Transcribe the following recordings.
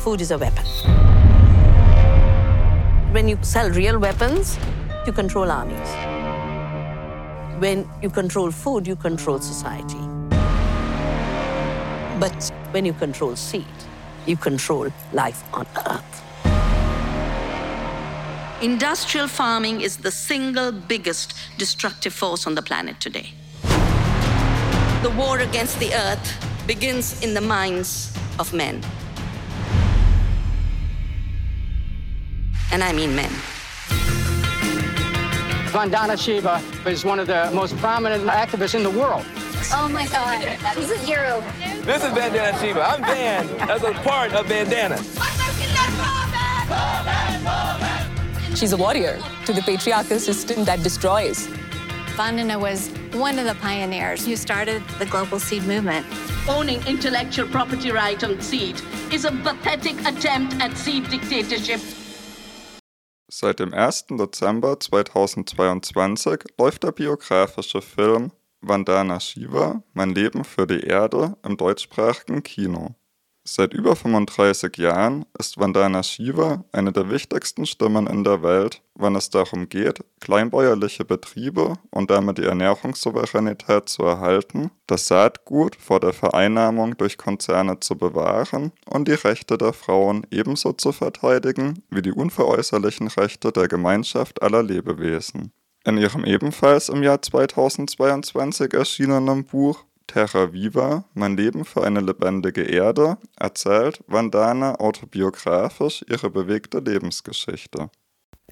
food is a weapon. When you sell real weapons, you control armies. When you control food, you control society. But when you control seed, you control life on earth. Industrial farming is the single biggest destructive force on the planet today. The war against the earth begins in the minds of men. And I mean men. Vandana Shiva is one of the most prominent activists in the world. Oh my God, he's a hero. This is Bandana Shiva. I'm Van as a part of Bandana. She's a warrior to the patriarchal system that destroys. Vandana was one of the pioneers who started the global seed movement. Owning intellectual property right on seed is a pathetic attempt at seed dictatorship. Seit dem 1. Dezember 2022 läuft der biografische Film Vandana Shiva, Mein Leben für die Erde im deutschsprachigen Kino. Seit über 35 Jahren ist Vandana Shiva eine der wichtigsten Stimmen in der Welt, wenn es darum geht, kleinbäuerliche Betriebe und damit die Ernährungssouveränität zu erhalten, das Saatgut vor der Vereinnahmung durch Konzerne zu bewahren und die Rechte der Frauen ebenso zu verteidigen wie die unveräußerlichen Rechte der Gemeinschaft aller Lebewesen. In ihrem ebenfalls im Jahr 2022 erschienenen Buch Terra Viva, mein Leben für eine lebendige Erde, erzählt Vandana autobiografisch ihre bewegte Lebensgeschichte.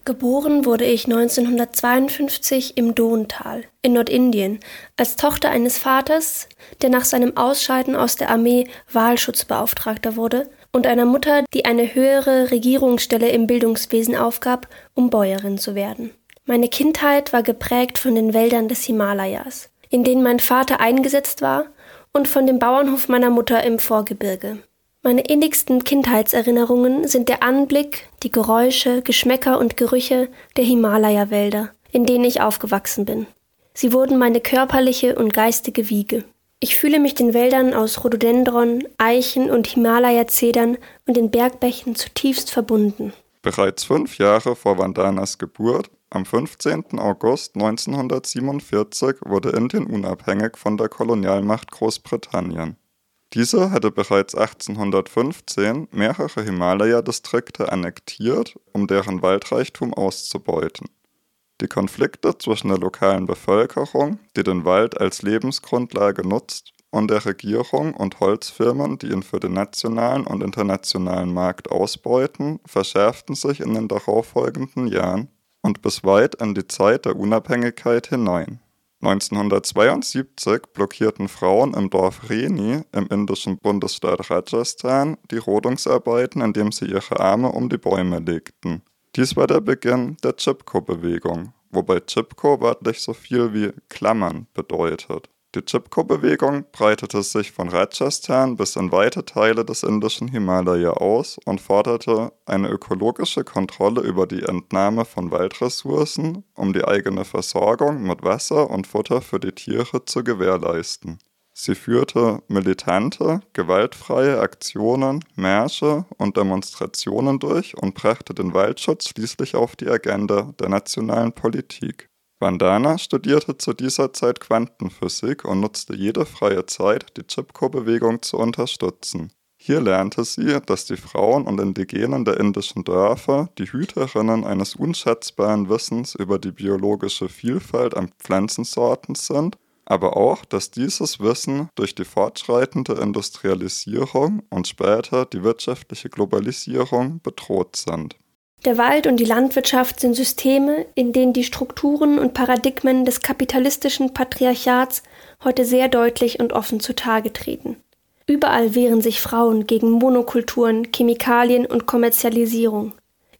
Geboren wurde ich 1952 im Dontal in Nordindien als Tochter eines Vaters, der nach seinem Ausscheiden aus der Armee Wahlschutzbeauftragter wurde, und einer Mutter, die eine höhere Regierungsstelle im Bildungswesen aufgab, um Bäuerin zu werden. Meine Kindheit war geprägt von den Wäldern des Himalayas in denen mein Vater eingesetzt war, und von dem Bauernhof meiner Mutter im Vorgebirge. Meine innigsten Kindheitserinnerungen sind der Anblick, die Geräusche, Geschmäcker und Gerüche der Himalaya-Wälder, in denen ich aufgewachsen bin. Sie wurden meine körperliche und geistige Wiege. Ich fühle mich den Wäldern aus Rhododendron, Eichen und Himalaya-Zedern und den Bergbächen zutiefst verbunden. Bereits fünf Jahre vor Vandanas Geburt am 15. August 1947 wurde Indien unabhängig von der Kolonialmacht Großbritannien. Diese hatte bereits 1815 mehrere Himalaya-Distrikte annektiert, um deren Waldreichtum auszubeuten. Die Konflikte zwischen der lokalen Bevölkerung, die den Wald als Lebensgrundlage nutzt, und der Regierung und Holzfirmen, die ihn für den nationalen und internationalen Markt ausbeuten, verschärften sich in den darauffolgenden Jahren und bis weit in die Zeit der Unabhängigkeit hinein. 1972 blockierten Frauen im Dorf Reni im indischen Bundesstaat Rajasthan die Rodungsarbeiten, indem sie ihre Arme um die Bäume legten. Dies war der Beginn der Chipko-Bewegung, wobei Chipko wörtlich so viel wie Klammern bedeutet. Die Chipko-Bewegung breitete sich von Rajasthan bis in weite Teile des indischen Himalaya aus und forderte eine ökologische Kontrolle über die Entnahme von Waldressourcen, um die eigene Versorgung mit Wasser und Futter für die Tiere zu gewährleisten. Sie führte militante, gewaltfreie Aktionen, Märsche und Demonstrationen durch und brachte den Waldschutz schließlich auf die Agenda der nationalen Politik. Vandana studierte zu dieser Zeit Quantenphysik und nutzte jede freie Zeit, die Chipko-Bewegung zu unterstützen. Hier lernte sie, dass die Frauen und Indigenen der indischen Dörfer die Hüterinnen eines unschätzbaren Wissens über die biologische Vielfalt an Pflanzensorten sind, aber auch, dass dieses Wissen durch die fortschreitende Industrialisierung und später die wirtschaftliche Globalisierung bedroht sind. Der Wald und die Landwirtschaft sind Systeme, in denen die Strukturen und Paradigmen des kapitalistischen Patriarchats heute sehr deutlich und offen zutage treten. Überall wehren sich Frauen gegen Monokulturen, Chemikalien und Kommerzialisierung.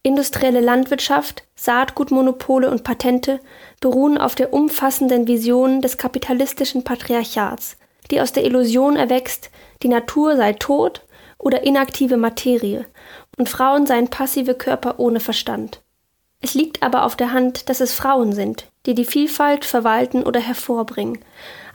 Industrielle Landwirtschaft, Saatgutmonopole und Patente beruhen auf der umfassenden Vision des kapitalistischen Patriarchats, die aus der Illusion erwächst, die Natur sei tot oder inaktive Materie und Frauen seien passive Körper ohne Verstand. Es liegt aber auf der Hand, dass es Frauen sind, die die Vielfalt verwalten oder hervorbringen,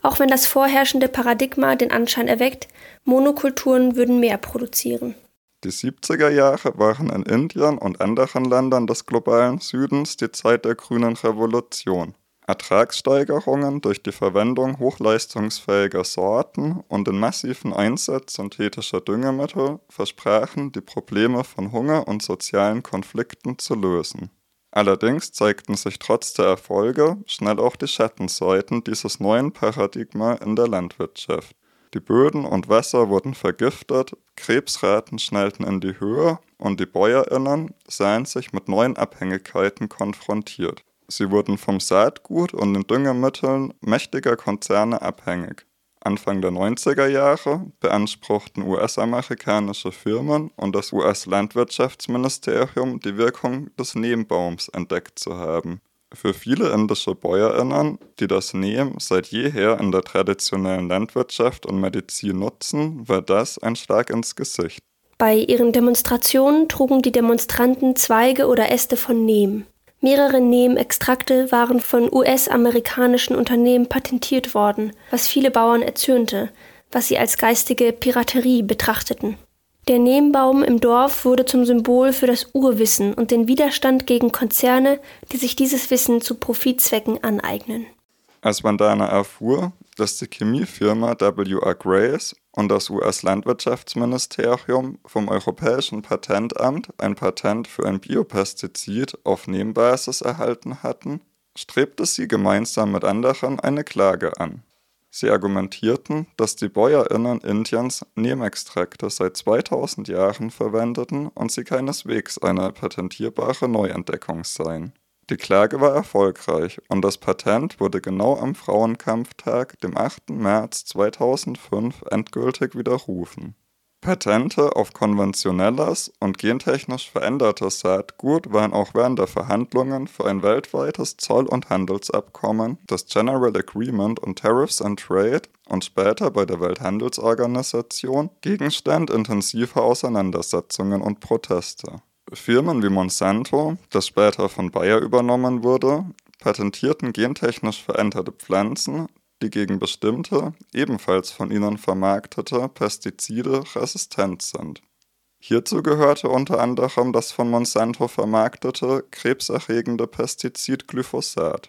auch wenn das vorherrschende Paradigma den Anschein erweckt, Monokulturen würden mehr produzieren. Die 70er Jahre waren in Indien und anderen Ländern des globalen Südens die Zeit der grünen Revolution. Ertragssteigerungen durch die Verwendung hochleistungsfähiger Sorten und den massiven Einsatz synthetischer Düngemittel versprachen, die Probleme von Hunger und sozialen Konflikten zu lösen. Allerdings zeigten sich trotz der Erfolge schnell auch die Schattenseiten dieses neuen Paradigma in der Landwirtschaft. Die Böden und Wasser wurden vergiftet, Krebsraten schnellten in die Höhe und die Bäuerinnen sahen sich mit neuen Abhängigkeiten konfrontiert. Sie wurden vom Saatgut und den Düngemitteln mächtiger Konzerne abhängig. Anfang der 90er Jahre beanspruchten US-amerikanische Firmen und das US-Landwirtschaftsministerium die Wirkung des Nebenbaums entdeckt zu haben. Für viele indische Bäuerinnen, die das Neem seit jeher in der traditionellen Landwirtschaft und Medizin nutzen, war das ein Schlag ins Gesicht. Bei ihren Demonstrationen trugen die Demonstranten Zweige oder Äste von Neem. Mehrere Neem-Extrakte waren von US-amerikanischen Unternehmen patentiert worden, was viele Bauern erzürnte, was sie als geistige Piraterie betrachteten. Der Nebenbaum im Dorf wurde zum Symbol für das Urwissen und den Widerstand gegen Konzerne, die sich dieses Wissen zu Profitzwecken aneignen. Als Vandana erfuhr, dass die Chemiefirma W.R. Grace und das US-Landwirtschaftsministerium vom Europäischen Patentamt ein Patent für ein Biopestizid auf Nebenbasis erhalten hatten, strebte sie gemeinsam mit anderen eine Klage an. Sie argumentierten, dass die BäuerInnen Indiens Neemextrakte seit 2000 Jahren verwendeten und sie keineswegs eine patentierbare Neuentdeckung seien. Die Klage war erfolgreich und das Patent wurde genau am Frauenkampftag, dem 8. März 2005, endgültig widerrufen Patente auf konventionelles und gentechnisch verändertes Saatgut waren auch während der Verhandlungen für ein weltweites Zoll- und Handelsabkommen, das General Agreement on Tariffs and Trade und später bei der Welthandelsorganisation Gegenstand intensiver Auseinandersetzungen und Proteste. Firmen wie Monsanto, das später von Bayer übernommen wurde, patentierten gentechnisch veränderte Pflanzen, die gegen bestimmte, ebenfalls von ihnen vermarktete Pestizide resistent sind. Hierzu gehörte unter anderem das von Monsanto vermarktete krebserregende Pestizid Glyphosat.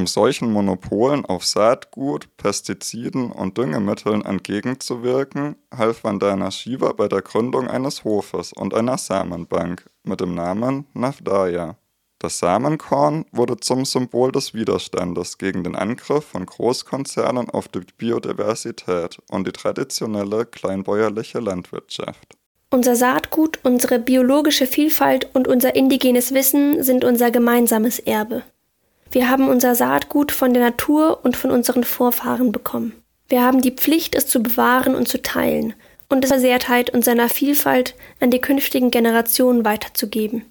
Um solchen Monopolen auf Saatgut, Pestiziden und Düngemitteln entgegenzuwirken, half Vandana Shiva bei der Gründung eines Hofes und einer Samenbank mit dem Namen Navdaya. Das Samenkorn wurde zum Symbol des Widerstandes gegen den Angriff von Großkonzernen auf die Biodiversität und die traditionelle kleinbäuerliche Landwirtschaft. Unser Saatgut, unsere biologische Vielfalt und unser indigenes Wissen sind unser gemeinsames Erbe. Wir haben unser Saatgut von der Natur und von unseren Vorfahren bekommen. Wir haben die Pflicht, es zu bewahren und zu teilen und es Versehrtheit und seiner Vielfalt an die künftigen Generationen weiterzugeben.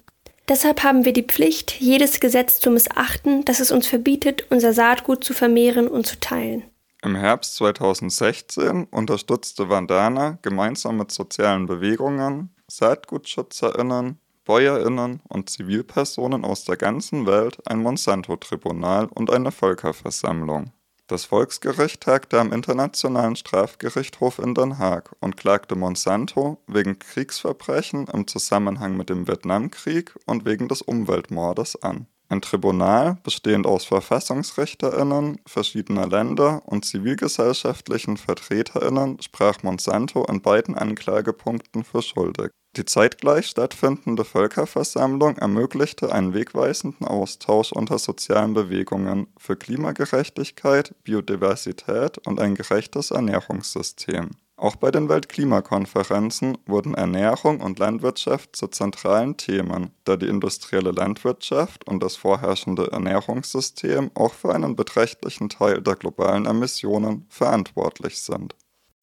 Deshalb haben wir die Pflicht, jedes Gesetz zu missachten, das es uns verbietet, unser Saatgut zu vermehren und zu teilen. Im Herbst 2016 unterstützte Vandana gemeinsam mit sozialen Bewegungen, SaatgutschützerInnen, BäuerInnen und Zivilpersonen aus der ganzen Welt ein Monsanto-Tribunal und eine Völkerversammlung. Das Volksgericht tagte am Internationalen Strafgerichtshof in Den Haag und klagte Monsanto wegen Kriegsverbrechen im Zusammenhang mit dem Vietnamkrieg und wegen des Umweltmordes an. Ein Tribunal, bestehend aus VerfassungsrichterInnen verschiedener Länder und zivilgesellschaftlichen VertreterInnen, sprach Monsanto in beiden Anklagepunkten für schuldig. Die zeitgleich stattfindende Völkerversammlung ermöglichte einen wegweisenden Austausch unter sozialen Bewegungen für Klimagerechtigkeit, Biodiversität und ein gerechtes Ernährungssystem. Auch bei den Weltklimakonferenzen wurden Ernährung und Landwirtschaft zu zentralen Themen, da die industrielle Landwirtschaft und das vorherrschende Ernährungssystem auch für einen beträchtlichen Teil der globalen Emissionen verantwortlich sind.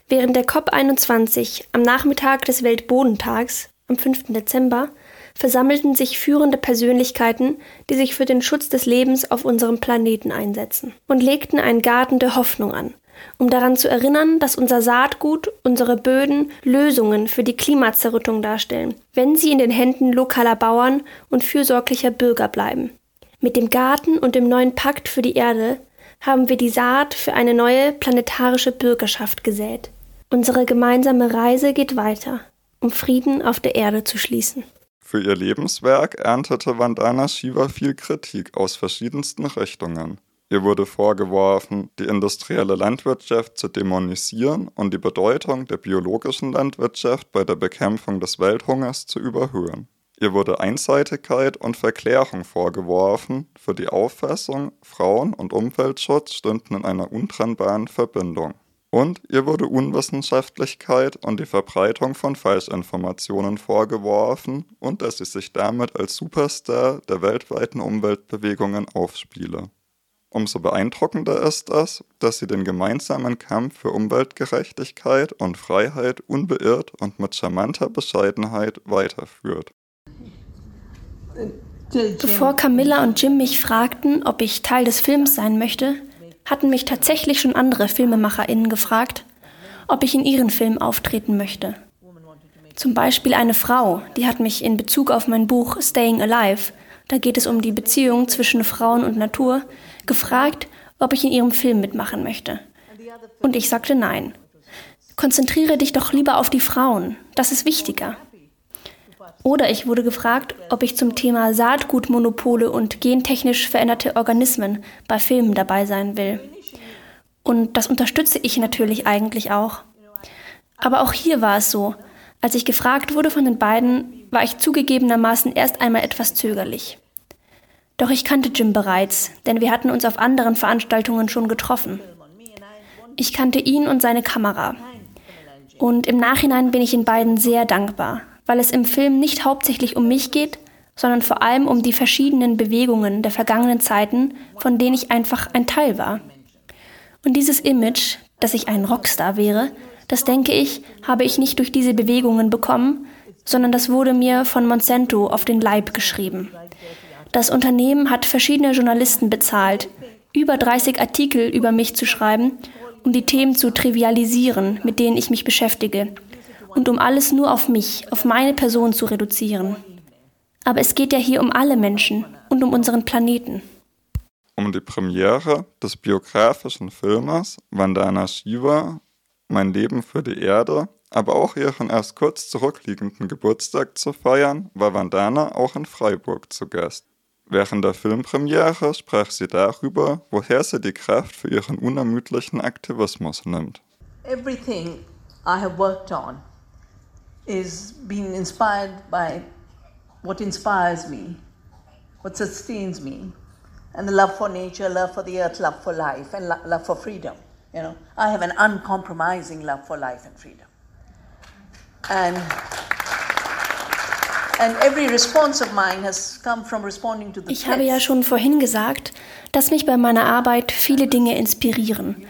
Während der COP21 am Nachmittag des Weltbodentags am 5. Dezember versammelten sich führende Persönlichkeiten, die sich für den Schutz des Lebens auf unserem Planeten einsetzen und legten einen Garten der Hoffnung an – um daran zu erinnern, dass unser Saatgut, unsere Böden Lösungen für die Klimazerrüttung darstellen, wenn sie in den Händen lokaler Bauern und fürsorglicher Bürger bleiben. Mit dem Garten und dem neuen Pakt für die Erde haben wir die Saat für eine neue planetarische Bürgerschaft gesät. Unsere gemeinsame Reise geht weiter. um Frieden auf der Erde zu schließen. Für ihr Lebenswerk erntete Vandana Shiva viel Kritik aus verschiedensten Richtungen. Ihr wurde vorgeworfen, die industrielle Landwirtschaft zu dämonisieren und die Bedeutung der biologischen Landwirtschaft bei der Bekämpfung des Welthungers zu überhöhen. Ihr wurde Einseitigkeit und Verklärung vorgeworfen, für die Auffassung, Frauen und Umweltschutz stünden in einer untrennbaren Verbindung. Und ihr wurde Unwissenschaftlichkeit und die Verbreitung von Falschinformationen vorgeworfen und dass sie sich damit als Superstar der weltweiten Umweltbewegungen aufspiele. Umso beeindruckender ist es, dass sie den gemeinsamen Kampf für Umweltgerechtigkeit und Freiheit unbeirrt und mit charmanter Bescheidenheit weiterführt. Bevor Camilla und Jim mich fragten, ob ich Teil des Films sein möchte, hatten mich tatsächlich schon andere FilmemacherInnen gefragt, ob ich in ihren Film auftreten möchte. Zum Beispiel eine Frau, die hat mich in Bezug auf mein Buch Staying Alive, da geht es um die Beziehung zwischen Frauen und Natur, gefragt, ob ich in ihrem Film mitmachen möchte. Und ich sagte nein. Konzentriere dich doch lieber auf die Frauen, das ist wichtiger. Oder ich wurde gefragt, ob ich zum Thema Saatgutmonopole und gentechnisch veränderte Organismen bei Filmen dabei sein will. Und das unterstütze ich natürlich eigentlich auch. Aber auch hier war es so. Als ich gefragt wurde von den beiden, war ich zugegebenermaßen erst einmal etwas zögerlich. Doch ich kannte Jim bereits, denn wir hatten uns auf anderen Veranstaltungen schon getroffen. Ich kannte ihn und seine Kamera. Und im Nachhinein bin ich den beiden sehr dankbar, weil es im Film nicht hauptsächlich um mich geht, sondern vor allem um die verschiedenen Bewegungen der vergangenen Zeiten, von denen ich einfach ein Teil war. Und dieses Image, dass ich ein Rockstar wäre, das denke ich, habe ich nicht durch diese Bewegungen bekommen, sondern das wurde mir von Monsanto auf den Leib geschrieben. Das Unternehmen hat verschiedene Journalisten bezahlt, über 30 Artikel über mich zu schreiben, um die Themen zu trivialisieren, mit denen ich mich beschäftige, und um alles nur auf mich, auf meine Person zu reduzieren. Aber es geht ja hier um alle Menschen und um unseren Planeten. Um die Premiere des biografischen Filmes Vandana Shiva, Mein Leben für die Erde, aber auch ihren erst kurz zurückliegenden Geburtstag zu feiern, war Vandana auch in Freiburg zu Gast. Während der Filmpremiere sprach sie darüber, woher sie die Kraft für ihren unermüdlichen Aktivismus nimmt. Everything I have worked on is being inspired by what inspires me, what sustains me, and the love for nature, love for the earth, love for life, and lo love for freedom. You know, I have an uncompromising love for life and freedom. And ich habe ja schon vorhin gesagt, dass mich bei meiner Arbeit viele Dinge inspirieren.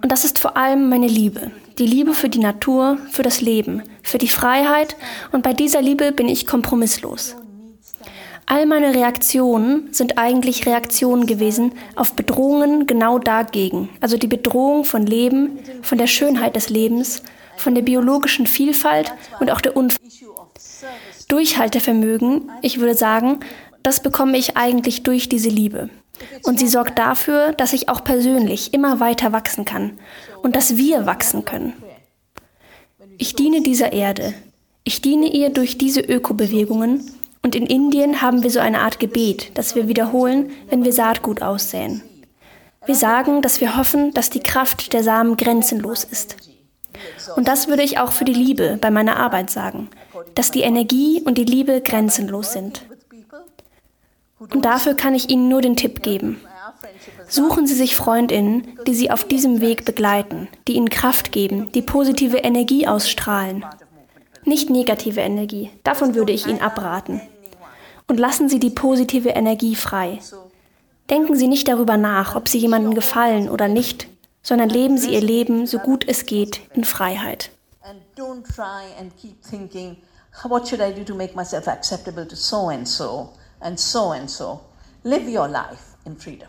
Und das ist vor allem meine Liebe. Die Liebe für die Natur, für das Leben, für die Freiheit. Und bei dieser Liebe bin ich kompromisslos. All meine Reaktionen sind eigentlich Reaktionen gewesen auf Bedrohungen genau dagegen. Also die Bedrohung von Leben, von der Schönheit des Lebens, von der biologischen Vielfalt und auch der Unfähigkeit. Durchhaltevermögen, ich würde sagen, das bekomme ich eigentlich durch diese Liebe. Und sie sorgt dafür, dass ich auch persönlich immer weiter wachsen kann und dass wir wachsen können. Ich diene dieser Erde. Ich diene ihr durch diese Ökobewegungen und in Indien haben wir so eine Art Gebet, das wir wiederholen, wenn wir Saatgut aussäen. Wir sagen, dass wir hoffen, dass die Kraft der Samen grenzenlos ist. Und das würde ich auch für die Liebe bei meiner Arbeit sagen, dass die Energie und die Liebe grenzenlos sind. Und dafür kann ich Ihnen nur den Tipp geben. Suchen Sie sich Freundinnen, die Sie auf diesem Weg begleiten, die Ihnen Kraft geben, die positive Energie ausstrahlen. Nicht negative Energie, davon würde ich Ihnen abraten. Und lassen Sie die positive Energie frei. Denken Sie nicht darüber nach, ob Sie jemandem gefallen oder nicht, sondern leben Sie Ihr Leben so gut es geht in Freiheit. what should I do to make myself acceptable to so and so and so and so. Live your life in freedom.